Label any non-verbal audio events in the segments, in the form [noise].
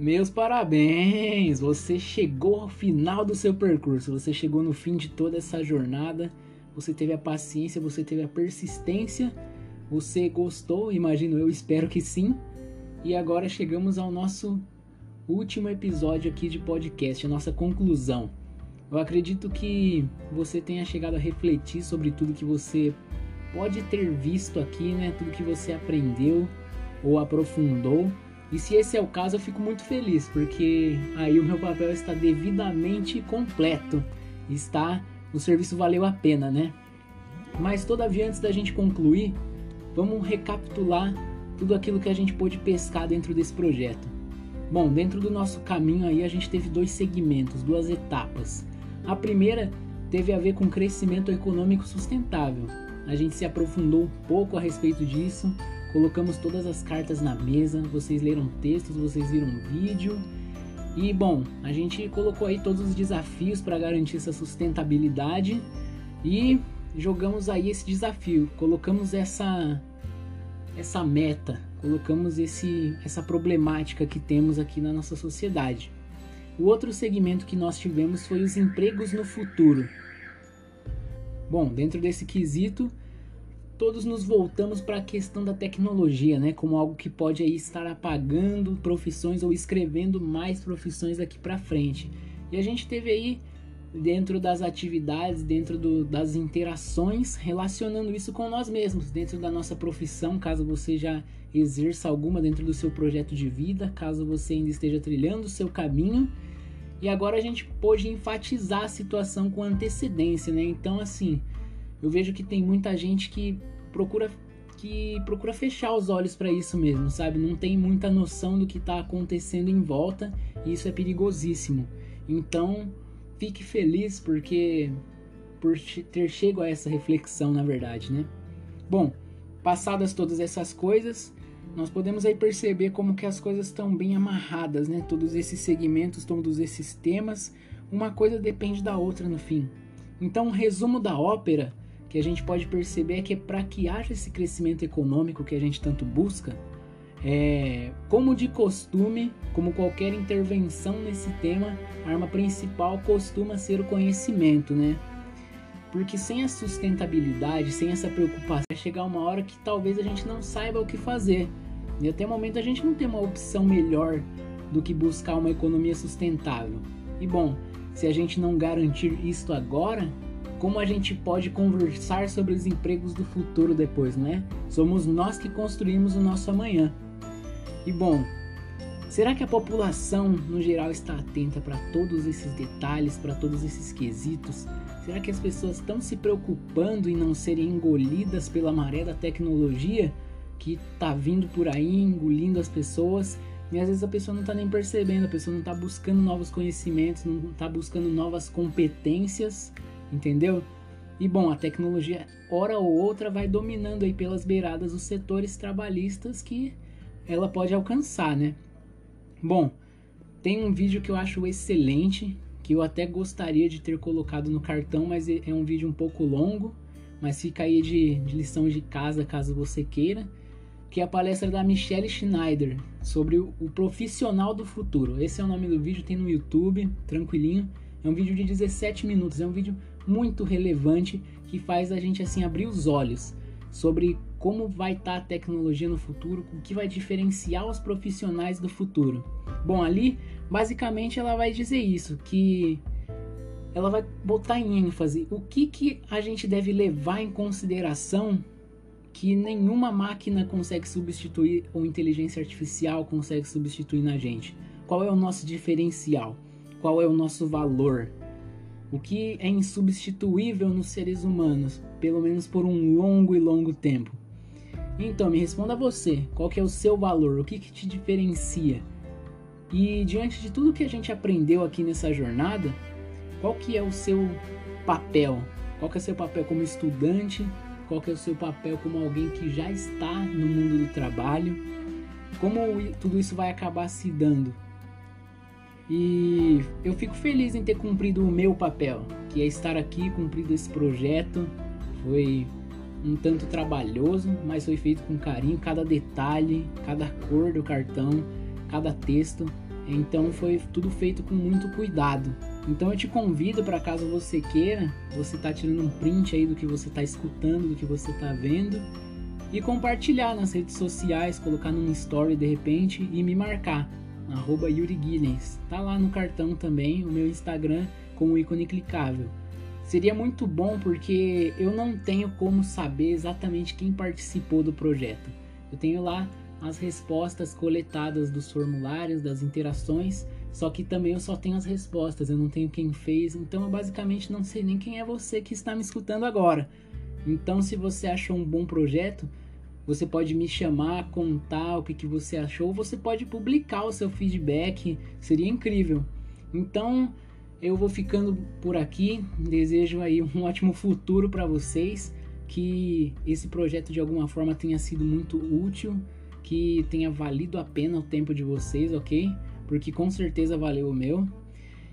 Meus parabéns! Você chegou ao final do seu percurso, você chegou no fim de toda essa jornada, você teve a paciência, você teve a persistência, você gostou, imagino eu, espero que sim. E agora chegamos ao nosso último episódio aqui de podcast, a nossa conclusão. Eu acredito que você tenha chegado a refletir sobre tudo que você pode ter visto aqui, né? Tudo que você aprendeu ou aprofundou. E se esse é o caso, eu fico muito feliz, porque aí o meu papel está devidamente completo. Está, o serviço valeu a pena, né? Mas todavia, antes da gente concluir, vamos recapitular tudo aquilo que a gente pôde pescar dentro desse projeto. Bom, dentro do nosso caminho aí a gente teve dois segmentos, duas etapas. A primeira teve a ver com crescimento econômico sustentável. A gente se aprofundou um pouco a respeito disso, colocamos todas as cartas na mesa, vocês leram textos, vocês viram vídeo. E bom, a gente colocou aí todos os desafios para garantir essa sustentabilidade e jogamos aí esse desafio, colocamos essa essa meta, colocamos esse essa problemática que temos aqui na nossa sociedade. O outro segmento que nós tivemos foi os empregos no futuro. Bom, dentro desse quesito, todos nos voltamos para a questão da tecnologia, né, como algo que pode aí estar apagando profissões ou escrevendo mais profissões daqui para frente. E a gente teve aí dentro das atividades, dentro do, das interações, relacionando isso com nós mesmos, dentro da nossa profissão, caso você já exerça alguma dentro do seu projeto de vida, caso você ainda esteja trilhando o seu caminho e agora a gente pôde enfatizar a situação com antecedência, né? Então, assim, eu vejo que tem muita gente que procura que procura fechar os olhos para isso mesmo, sabe? Não tem muita noção do que está acontecendo em volta e isso é perigosíssimo. Então, fique feliz porque por ter chego a essa reflexão, na verdade, né? Bom, passadas todas essas coisas, nós podemos aí perceber como que as coisas estão bem amarradas, né? Todos esses segmentos, todos esses temas, uma coisa depende da outra no fim. Então, um resumo da ópera que a gente pode perceber é que para que haja esse crescimento econômico que a gente tanto busca, é, como de costume, como qualquer intervenção nesse tema, a arma principal costuma ser o conhecimento, né? Porque sem a sustentabilidade, sem essa preocupação, vai chegar uma hora que talvez a gente não saiba o que fazer. E até o momento a gente não tem uma opção melhor do que buscar uma economia sustentável. E bom, se a gente não garantir isto agora, como a gente pode conversar sobre os empregos do futuro depois, né? Somos nós que construímos o nosso amanhã. E bom, será que a população no geral está atenta para todos esses detalhes, para todos esses quesitos? Será que as pessoas estão se preocupando em não serem engolidas pela maré da tecnologia que está vindo por aí, engolindo as pessoas? E às vezes a pessoa não está nem percebendo, a pessoa não está buscando novos conhecimentos, não está buscando novas competências, entendeu? E bom, a tecnologia, hora ou outra, vai dominando aí pelas beiradas os setores trabalhistas que ela pode alcançar, né? Bom, tem um vídeo que eu acho excelente, que eu até gostaria de ter colocado no cartão, mas é, é um vídeo um pouco longo, mas fica aí de, de lição de casa caso você queira, que é a palestra da Michelle Schneider sobre o, o profissional do futuro. Esse é o nome do vídeo, tem no YouTube, tranquilinho. É um vídeo de 17 minutos, é um vídeo muito relevante que faz a gente assim abrir os olhos sobre como vai estar tá a tecnologia no futuro, o que vai diferenciar os profissionais do futuro. Bom, ali basicamente ela vai dizer isso, que ela vai botar em ênfase o que, que a gente deve levar em consideração que nenhuma máquina consegue substituir ou inteligência artificial consegue substituir na gente. Qual é o nosso diferencial? Qual é o nosso valor? O que é insubstituível nos seres humanos, pelo menos por um longo e longo tempo? Então, me responda você, qual que é o seu valor? O que, que te diferencia? E diante de tudo que a gente aprendeu aqui nessa jornada, qual que é o seu papel? Qual que é o seu papel como estudante? Qual que é o seu papel como alguém que já está no mundo do trabalho? Como tudo isso vai acabar se dando? E eu fico feliz em ter cumprido o meu papel, que é estar aqui, cumprido esse projeto. Foi um tanto trabalhoso, mas foi feito com carinho, cada detalhe, cada cor do cartão, cada texto Então foi tudo feito com muito cuidado. Então eu te convido para caso você queira, você tá tirando um print aí do que você tá escutando, do que você tá vendo e compartilhar nas redes sociais, colocar num story de repente e me marcar arroba Yuri Guinness. Tá lá no cartão também o meu Instagram com o ícone clicável. Seria muito bom porque eu não tenho como saber exatamente quem participou do projeto. Eu tenho lá as respostas coletadas dos formulários, das interações, só que também eu só tenho as respostas, eu não tenho quem fez, então eu basicamente não sei nem quem é você que está me escutando agora. Então, se você achou um bom projeto, você pode me chamar, contar o que, que você achou, você pode publicar o seu feedback, seria incrível. Então, eu vou ficando por aqui, desejo aí um [laughs] ótimo futuro para vocês, que esse projeto de alguma forma tenha sido muito útil que tenha valido a pena o tempo de vocês, ok? Porque com certeza valeu o meu.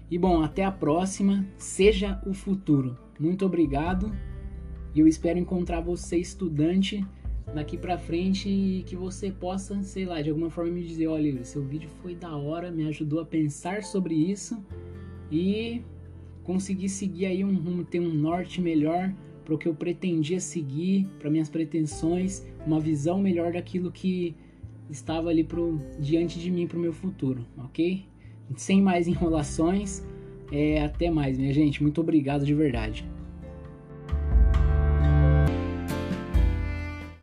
E bom, até a próxima. Seja o futuro. Muito obrigado. E eu espero encontrar você, estudante, daqui pra frente e que você possa, sei lá, de alguma forma me dizer: olha, seu vídeo foi da hora, me ajudou a pensar sobre isso e conseguir seguir aí um rumo, ter um norte melhor para o que eu pretendia seguir, para minhas pretensões, uma visão melhor daquilo que estava ali pro, diante de mim para o meu futuro, ok? Sem mais enrolações, é, até mais, minha gente. Muito obrigado de verdade.